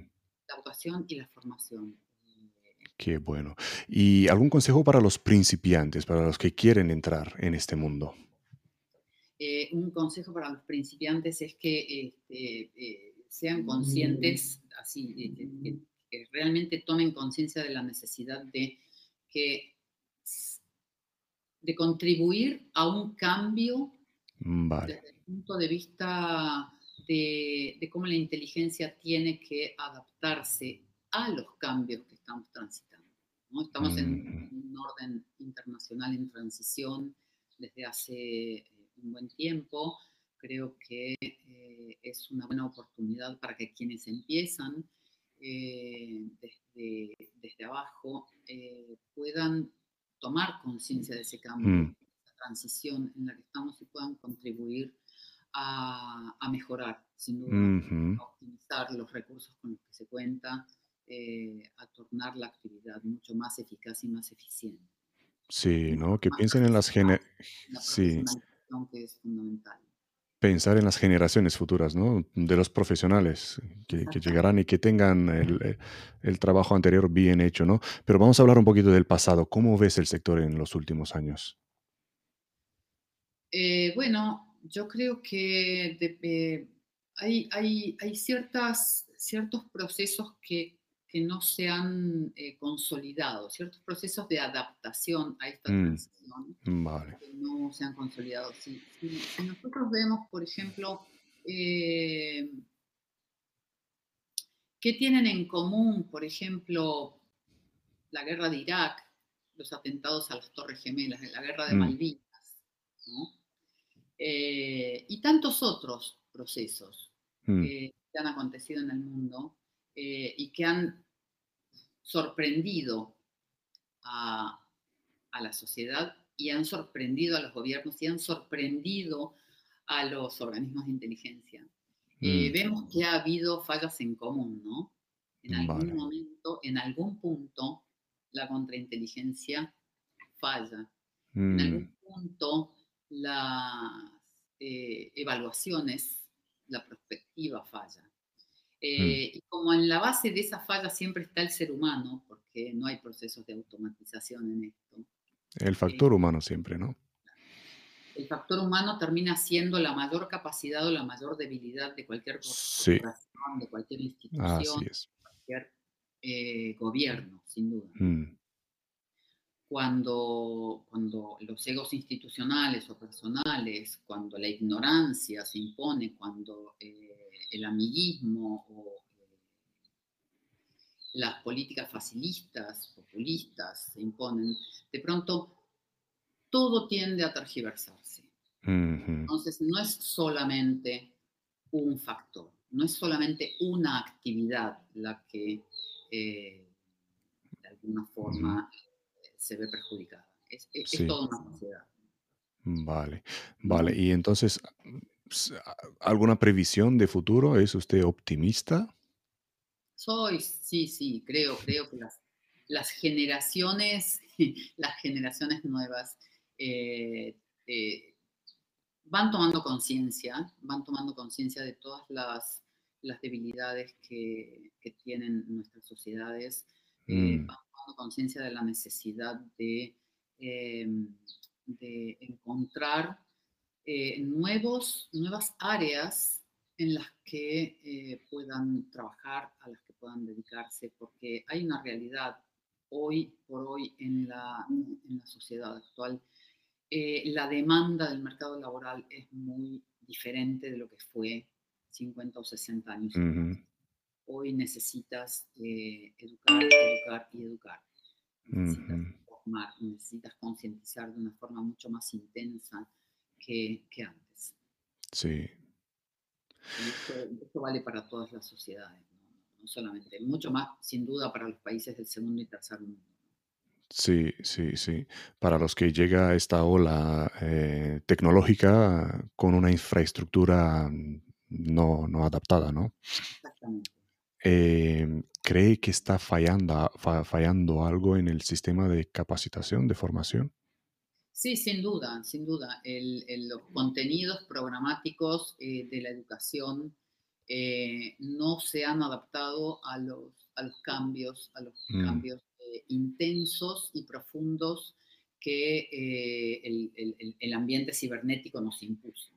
La vocación y la formación. Qué bueno. ¿Y algún consejo para los principiantes, para los que quieren entrar en este mundo? Eh, un consejo para los principiantes es que este, eh, sean conscientes, así, que realmente tomen conciencia de la necesidad de, que, de contribuir a un cambio desde el punto de vista de, cómo la inteligencia tiene que adaptarse a los cambios que estamos transitando. ¿no? Estamos en un orden internacional en transición desde hace eh, un buen tiempo. Creo que eh, es una buena oportunidad para que quienes empiezan eh, desde, desde, abajo eh, puedan tomar conciencia de ese cambio, mm. de esa transición en la que estamos y puedan contribuir a, a mejorar, sin duda, a optimizar los recursos con los que se cuenta, eh, a tornar la actividad mucho más eficaz y más eficiente. Sí, ¿no? Que piensen en las generaciones. Sí. Que es fundamental pensar en las generaciones futuras, ¿no? De los profesionales que, llegarán y que tengan el, el, trabajo anterior bien hecho, ¿no? Pero vamos a hablar un poquito del pasado. ¿Cómo ves el sector en los últimos años? Eh, bueno, yo creo que eh, hay, hay, hay ciertas, ciertos procesos que, que no se han eh, consolidado, ciertos procesos de adaptación a esta mm, transición que no se han consolidado. Si, nosotros vemos, por ejemplo, ¿qué tienen en común, por ejemplo, la guerra de Irak, los atentados a las Torres Gemelas, la guerra de mm. Malvinas, y tantos otros procesos? Mm. que han acontecido en el mundo eh, y que han sorprendido a, la sociedad y han sorprendido a los gobiernos y han sorprendido a los organismos de inteligencia. Eh, mm. vemos que ha habido fallas en común, ¿no? En algún momento, en algún punto, la contrainteligencia falla. En algún mm. punto, las eh, evaluaciones la perspectiva falla. Eh, mm. Y como en la base de esa falla siempre está el ser humano, porque no hay procesos de automatización en esto. El factor eh, humano siempre, ¿no? El factor humano termina siendo la mayor capacidad o la mayor debilidad de cualquier corporación, de cualquier institución, de cualquier eh, gobierno, sin duda. Mm cuando, cuando los egos institucionales o personales, cuando la ignorancia se impone, cuando eh, el amiguismo o eh, las políticas facilistas, populistas se imponen, de pronto todo tiende a tergiversarse. Entonces no es solamente un factor, no es solamente una actividad la que eh, de alguna forma se ve perjudicada. Es, toda una sociedad. Vale, vale. Y entonces, ¿alguna previsión de futuro? ¿Es usted optimista? Soy, sí, sí, creo, creo que las, las generaciones, las generaciones nuevas eh, eh, van tomando conciencia, van tomando conciencia de todas las, las debilidades que, que, tienen nuestras sociedades, eh, mm conciencia de la necesidad de, em, de encontrar eh, nuevos, nuevas áreas en las que eh, puedan trabajar, a las que puedan dedicarse, porque hay una realidad hoy por hoy en la, en la sociedad actual. Eh, la demanda del mercado laboral es muy diferente de lo que fue 50 o 60 años hoy necesitas eh, educar, educar y educar. Necesitas formar, necesitas concientizar de una forma mucho más intensa que, que antes. Sí. Y esto, vale para todas las sociedades, ¿no? solamente, mucho más sin duda para los países del segundo y tercer mundo. Sí, sí, sí. Para los que llega esta ola eh, tecnológica con una infraestructura no, no adaptada, ¿no? Em, ¿cree que está fallando, fallando algo en el sistema de capacitación, de formación? Sí, sin duda, sin duda. los contenidos programáticos eh, de la educación eh, no se han adaptado a los, a los cambios, a los mm. cambios eh, intensos y profundos que el, el, ambiente cibernético nos impuso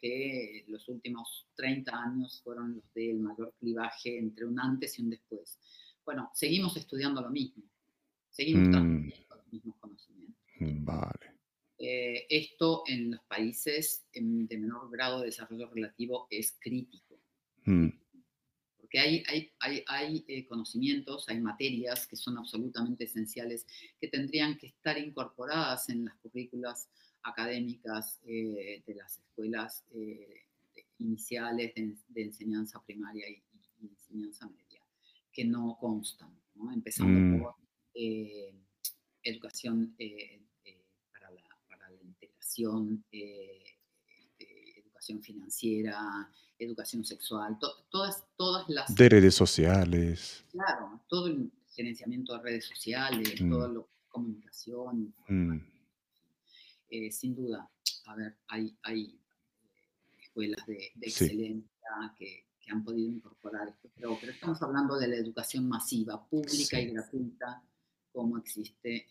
que los últimos 30 años fueron los del mayor clivaje entre un antes y un después. Bueno, seguimos estudiando lo mismo, seguimos mm. transmitiendo los mismos conocimientos. Mm, vale. Eh, esto en los países de menor grado de desarrollo relativo es crítico. Mm. Porque hay, hay, hay, hay eh, conocimientos, hay materias que son absolutamente esenciales que tendrían que estar incorporadas en las currículas académicas eh, de las escuelas eh, iniciales de, enseñanza primaria y, enseñanza media, que no constan, empezando mm. por eh, educación para la, para, la, integración, educación financiera, educación sexual, todas, todas las... De redes sociales. Claro, todo el gerenciamiento de redes sociales, mm. todo lo comunicación. Eh, sin duda, a ver, hay, hay eh, escuelas de, excelencia que, han podido incorporar esto, pero, estamos hablando de la educación masiva, pública y gratuita, como existe.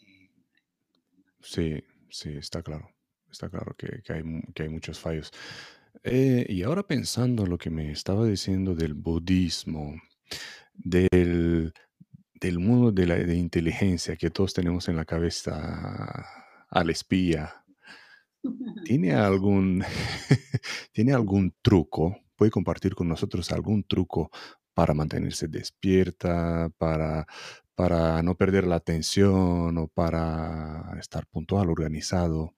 sí, sí, está claro. está claro que, hay, que hay muchos fallos. Eh, y ahora pensando en lo que me estaba diciendo del budismo, del, del mundo de la inteligencia que todos tenemos en la cabeza al espía, ¿tiene algún, ¿tiene algún truco? ¿Puede compartir con nosotros algún truco para mantenerse despierta, para, para no perder la atención o para estar puntual, organizado?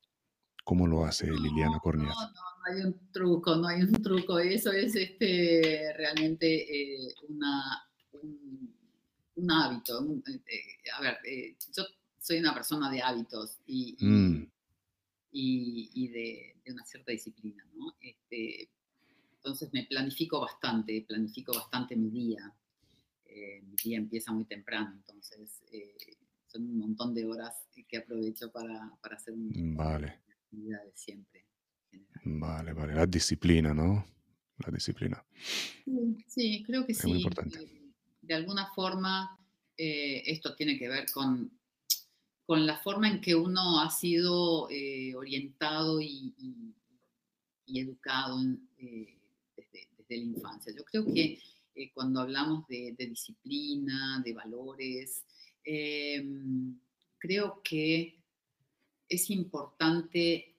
¿Cómo lo hace Liliana Corniat? No, no, hay un truco, no hay un truco. Eso es este, realmente eh, una, un, hábito. Eh, a ver, eh, yo soy una persona de hábitos y, y, mm. de, una cierta disciplina, ¿no? Este, entonces me planifico bastante, planifico bastante mi día. mi día empieza muy temprano, entonces son un montón de horas que aprovecho para, para hacer un, vale de siempre. Vale, vale. La disciplina, ¿no? La disciplina. Sí, creo que sí. Eh, de alguna forma, eh, esto tiene que ver con, con la forma en que uno ha sido eh, orientado y, educado desde, la infancia. Yo creo que cuando hablamos de, de, disciplina, de valores, creo que es importante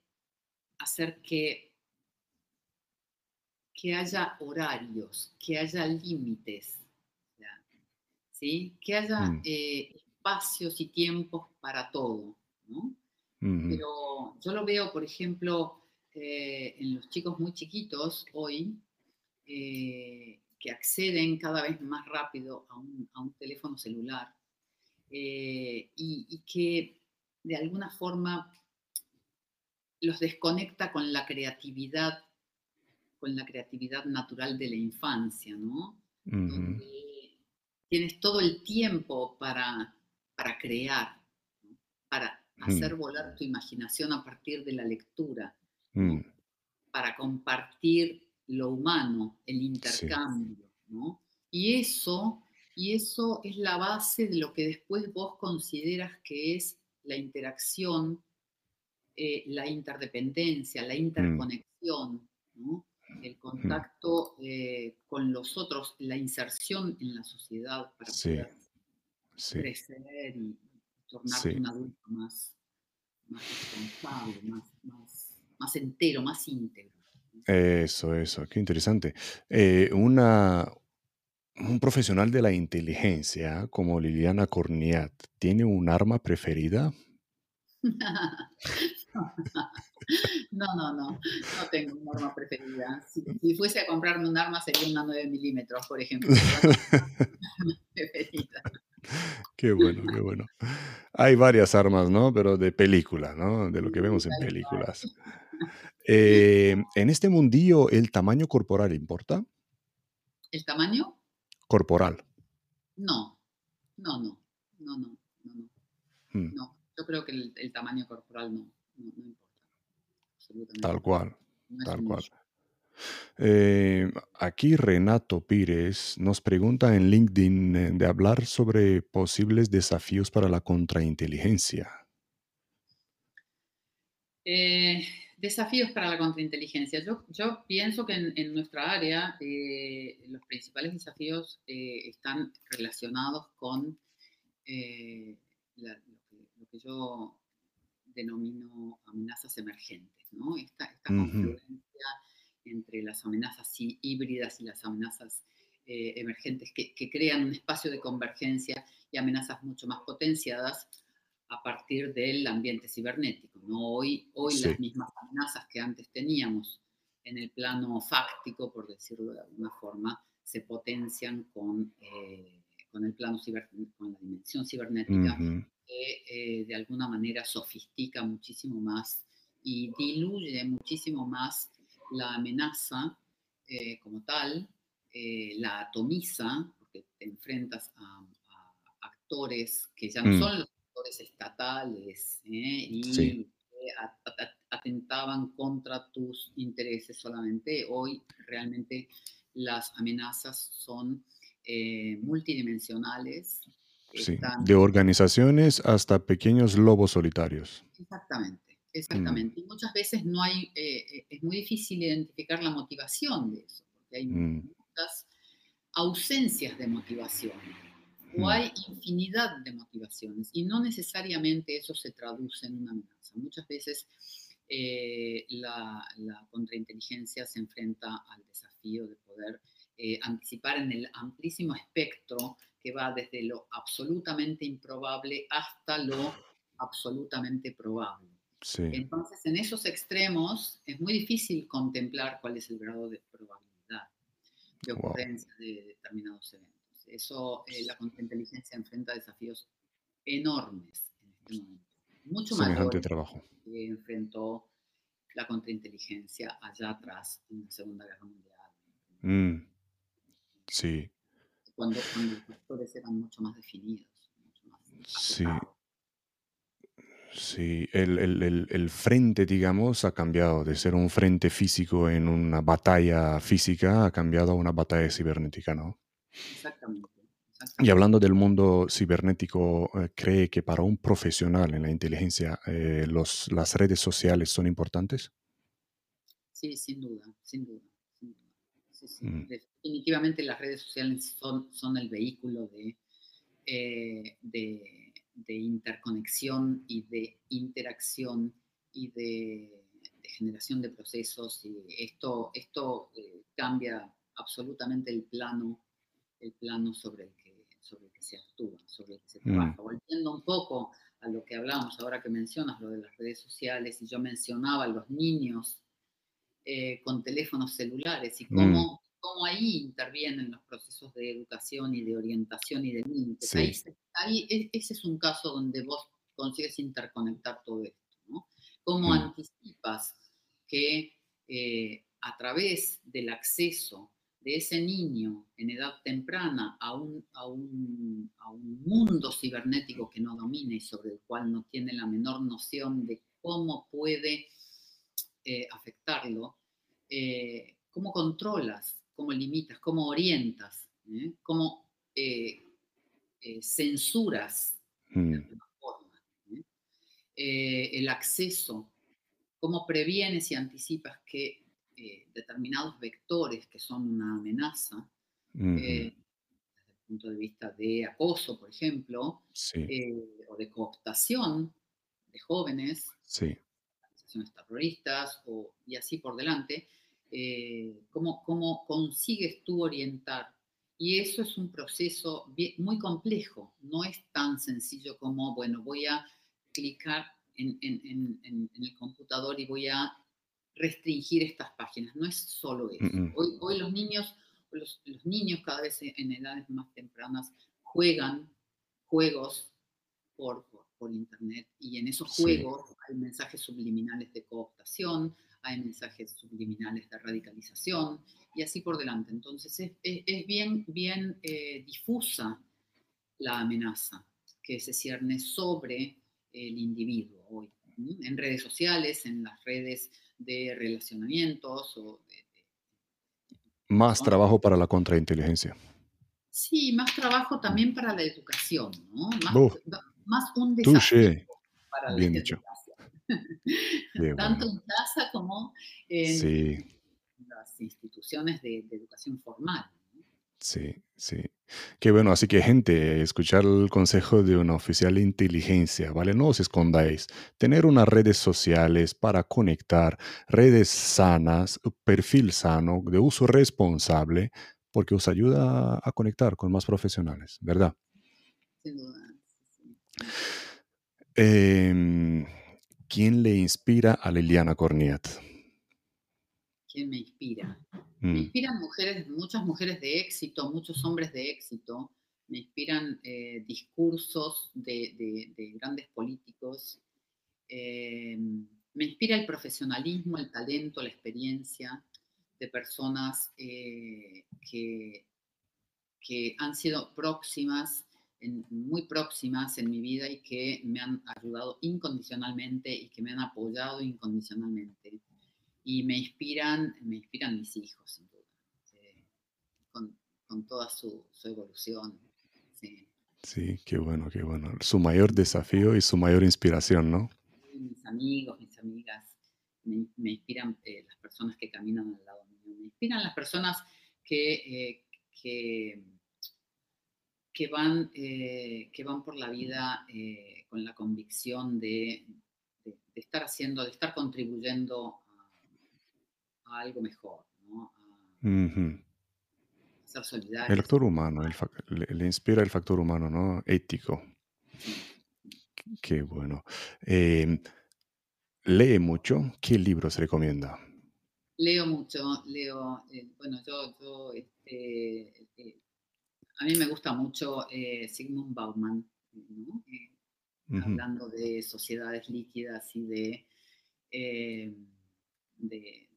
hacer que, que haya horarios, que haya límites, ¿sí? que haya mm. eh, espacios y tiempos para todo. Pero yo lo veo, por ejemplo, eh, en los chicos muy chiquitos hoy, eh, que acceden cada vez más rápido a un, teléfono celular y que de alguna forma los desconecta con la creatividad, con la creatividad natural de la infancia, ¿no? tienes todo el tiempo para, para crear, para hacer volar tu imaginación a partir de la lectura, mm. para compartir lo humano, el intercambio, ¿no? Y eso, y eso es la base de lo que después vos consideras que es la interacción, eh, la interdependencia, la mm. interconexión, el contacto eh, con los otros, la inserción en la sociedad para poder crecer y tornarte un adulto más, responsable, más, entero, más íntegro. Eso, eso, qué interesante. Eh, una, un profesional de la inteligencia como Liliana Corniat tiene un arma preferida? No, no, no, no tengo un arma preferida. Si, fuese a comprarme un arma sería una 9 milímetros, por ejemplo. preferida. Qué bueno, qué bueno. Hay varias armas, ¿no? Pero de película, ¿no? De lo que vemos en películas. Eh, en este mundillo, ¿el tamaño corporal importa? ¿El tamaño? corporal. No, no, no, no, no, no, hmm. no. yo creo que el, tamaño corporal no, no, importa. Absolutamente. Tal cual, tal cual. Eh, aquí Renato Pires nos pregunta en LinkedIn eh, de hablar sobre posibles desafíos para la contrainteligencia. Eh, Desafíos para la contrainteligencia. Yo, yo pienso que en, nuestra área eh, los principales desafíos están relacionados con lo, que, yo denomino amenazas emergentes, ¿no? Esta, esta confluencia entre las amenazas híbridas y las amenazas emergentes que, que crean un espacio de convergencia y amenazas mucho más potenciadas a partir del ambiente cibernético. ¿no? Hoy, hoy las mismas amenazas que antes teníamos en el plano fáctico, por decirlo de alguna forma, se potencian con, eh, con el plano cibernético, con la dimensión cibernética, que eh, de alguna manera sofistica muchísimo más y diluye muchísimo más la amenaza eh, como tal, la atomiza, porque te enfrentas a, actores que ya no mm. son los estatales ¿eh? y atentaban contra tus intereses solamente. Hoy realmente las amenazas son eh, multidimensionales. de organizaciones hasta pequeños lobos solitarios. Exactamente, exactamente. Y muchas veces no hay, eh, es muy difícil identificar la motivación de eso, porque hay mm. muchas ausencias de motivación o mm. hay infinidad de motivaciones y no necesariamente eso se traduce en una amenaza. Muchas veces eh, la, contrainteligencia se enfrenta al desafío de poder eh, anticipar en el amplísimo espectro que va desde lo absolutamente improbable hasta lo absolutamente probable. Entonces, en esos extremos es muy difícil contemplar cuál es el grado de probabilidad de ocurrencia de determinados eventos. Eso, eh, la contrainteligencia enfrenta desafíos enormes en este momento. Mucho más trabajo. que enfrentó la contrainteligencia allá atrás en la Segunda Guerra Mundial. Mm. Sí. Cuando, los factores eran mucho más definidos. sí. Sí, el, el, el, frente, digamos, ha cambiado de ser un frente físico en una batalla física, ha cambiado a una batalla cibernética, ¿no? Exactamente. Y hablando del mundo cibernético, eh, ¿cree que para un profesional en la inteligencia eh, los, las redes sociales son importantes? Sí, sin duda, sin duda. Mm. Definitivamente las redes sociales son, son el vehículo de, eh, de, de, interconexión y de interacción y de, generación de procesos. Y esto esto cambia absolutamente el plano el plano sobre el que, sobre el que se actúa, sobre el que se mm. trabaja. Volviendo un poco a lo que hablábamos ahora que mencionas, lo de las redes sociales, y yo mencionaba a los niños eh, con teléfonos celulares y mm. cómo, cómo, ahí intervienen los procesos de educación y de orientación y de límites. Ahí, e, ese es un caso donde vos consigues interconectar todo esto, ¿no? Cómo mm. anticipas que eh, a través del acceso de ese niño en edad temprana a un, a un, a un mundo cibernético que no domina y sobre el cual no tiene la menor noción de cómo puede eh, afectarlo, eh, cómo controlas, cómo limitas, cómo orientas, ¿eh? cómo censuras de mm. alguna forma el acceso, cómo previenes y anticipas que eh, determinados vectores que son una amenaza, eh, desde el punto de vista de acoso, por ejemplo, eh, o de cooptación de jóvenes, organizaciones terroristas, o, y así por delante, ¿cómo, ¿cómo, consigues tú orientar? Y eso es un proceso muy complejo, no es tan sencillo como, bueno, voy a clicar en, en, en, el computador y voy a restringir estas páginas. No es solo eso. hoy, los niños, los, niños cada vez en edades más tempranas juegan juegos por, por, internet y en esos juegos hay mensajes subliminales de cooptación, hay mensajes subliminales de radicalización y así por delante. Entonces es, bien, bien eh, difusa la amenaza que se cierne sobre el individuo hoy, en redes sociales, en las redes de relacionamientos o de, más trabajo para la contrainteligencia. Sí, más trabajo también para la educación, ¿no? Más, un desafío para Bien la Tanto en casa como en las instituciones de, de educación formal. Sí, sí. Qué bueno, así que gente, escuchar el consejo de un oficial de inteligencia, ¿vale? No os escondáis. Tener unas redes sociales para conectar, redes sanas, perfil sano, de uso responsable, porque os ayuda a conectar con más profesionales, ¿verdad? Sin duda. Em, ¿Quién le inspira a Liliana Corniat? ¿Quién me inspira? Me mm. inspiran mujeres, muchas mujeres de éxito, muchos hombres de éxito, me inspiran eh, discursos de, grandes políticos, eh, me inspira el profesionalismo, el talento, la experiencia de personas eh, que, que han sido próximas, muy próximas en mi vida y que me han ayudado incondicionalmente y que me han apoyado incondicionalmente y me inspiran, me inspiran mis hijos, sin duda, con, con, toda su, su evolución. Sí. sí, qué bueno, qué bueno. Su mayor desafío y su mayor inspiración, ¿no? Mis amigos, mis amigos me, inspiran las personas que caminan al lado mío, me inspiran las personas que, que, van, que van por la vida con la convicción de, estar haciendo, de estar contribuyendo a, algo mejor, ¿no? ser solidario. El factor humano, le, inspira el factor humano, ¿no? Ético. Qué bueno. Em, ¿Lee mucho? ¿Qué libros recomienda? Leo mucho, leo, eh, bueno, yo, este, eh, a mí me gusta mucho eh, Sigmund Bauman, ¿no? hablando de sociedades líquidas y de, de,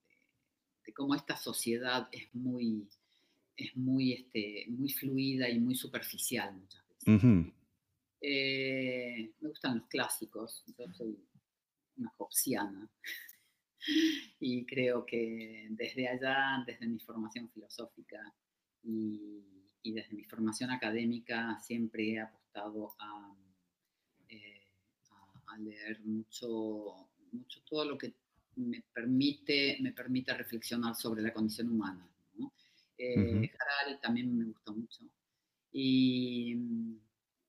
cómo esta sociedad es muy, es muy, este, muy fluida y muy superficial muchas veces. Eh, me gustan los clásicos, yo soy una hobbesiana y creo que desde allá, desde mi formación filosófica y, desde mi formación académica, siempre he apostado a, eh, leer mucho, mucho todo lo que me permite, me permite reflexionar sobre la condición humana. Eh, Harari también me gustó mucho. Y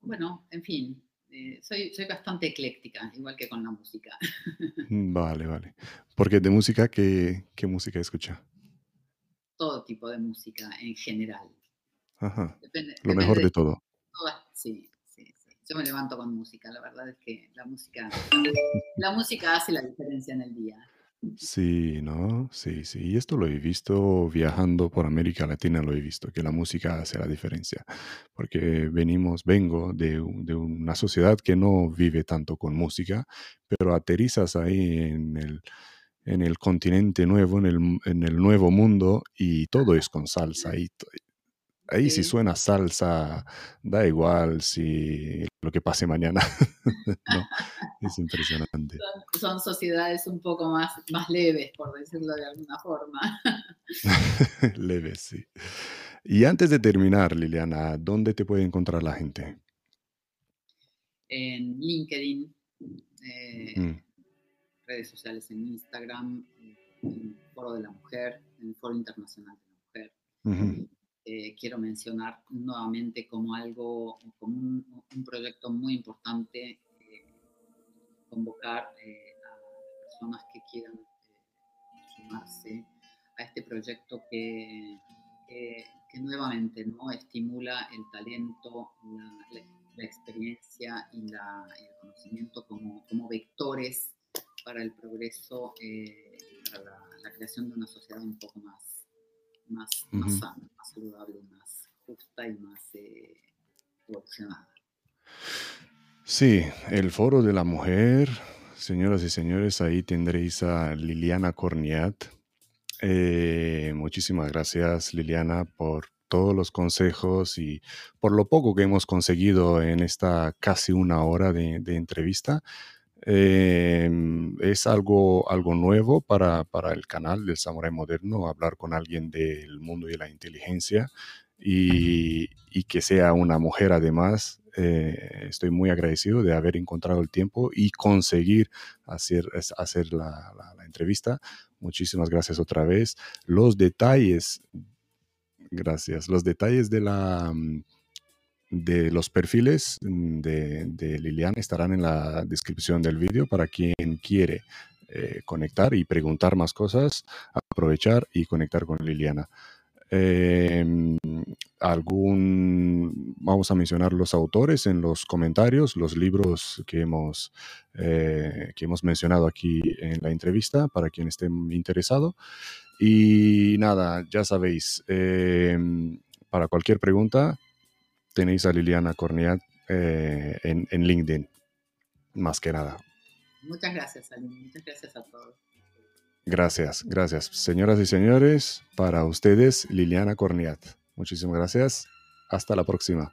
bueno, en fin, eh, soy, soy bastante ecléctica, igual que con la música. Mm, vale, vale. Porque de música, ¿qué, qué música escucha? Todo tipo de música en general. Ajá. Lo mejor de, todo. sí, sí, sí. Yo me levanto con música, la verdad es que la música, la música hace la diferencia en el día. Sí, ¿no? Sí, sí. Y esto lo he visto viajando por América Latina, lo he visto, que la música hace la diferencia. Porque venimos, vengo de, una sociedad que no vive tanto con música, pero aterrizas ahí en el, en el continente nuevo, en el, en el nuevo mundo, y todo es con salsa. Ahí, ahí si suena salsa, da igual si lo que pase mañana. no, es impresionante. Son, sociedades un poco más, más leves, por decirlo de alguna forma. leves, sí. Y antes de terminar, Liliana, ¿dónde te puede encontrar la gente? En LinkedIn, eh, mm. redes sociales en Instagram, en el Foro de la Mujer, en el Foro Internacional de la Mujer. Eh, quiero mencionar nuevamente como algo, como un, proyecto muy importante, eh, convocar eh, a personas que quieran sumarse a este proyecto que, que, nuevamente ¿no? estimula el talento, la, experiencia y, la, el conocimiento como, como, vectores para el progreso, para la creación de una sociedad un poco más más, sana, más saludable, más justa y más eh, evolucionada. Sí, el foro de la mujer, señoras y señores, ahí tendréis a Liliana Corniat. Eh, muchísimas gracias, Liliana, por todos los consejos y por lo poco que hemos conseguido en esta casi una hora de entrevista. Em, es algo, algo nuevo para, para, el canal del Samurai Moderno, hablar con alguien del mundo de la inteligencia y, y que sea una mujer además. Eh, estoy muy agradecido de haber encontrado el tiempo y conseguir hacer, hacer la, la entrevista. Muchísimas gracias otra vez. Los detalles, gracias, los detalles de la mm, de los perfiles mm, de, Liliana estarán en la descripción del vídeo para quien quiere eh, conectar y preguntar más cosas, aprovechar y conectar con Liliana. Em, algún, vamos a mencionar los autores en los comentarios, los libros que hemos, eh, que hemos mencionado aquí en la entrevista para quien esté interesado. Y nada, ya sabéis, em, para cualquier pregunta, tenéis a Liliana Corniat eh, en, en, LinkedIn, más que nada. Muchas gracias, Aline. Muchas gracias a todos. Gracias, gracias. Señoras y señores, para ustedes, Liliana Corniat. Muchísimas gracias. Hasta la próxima.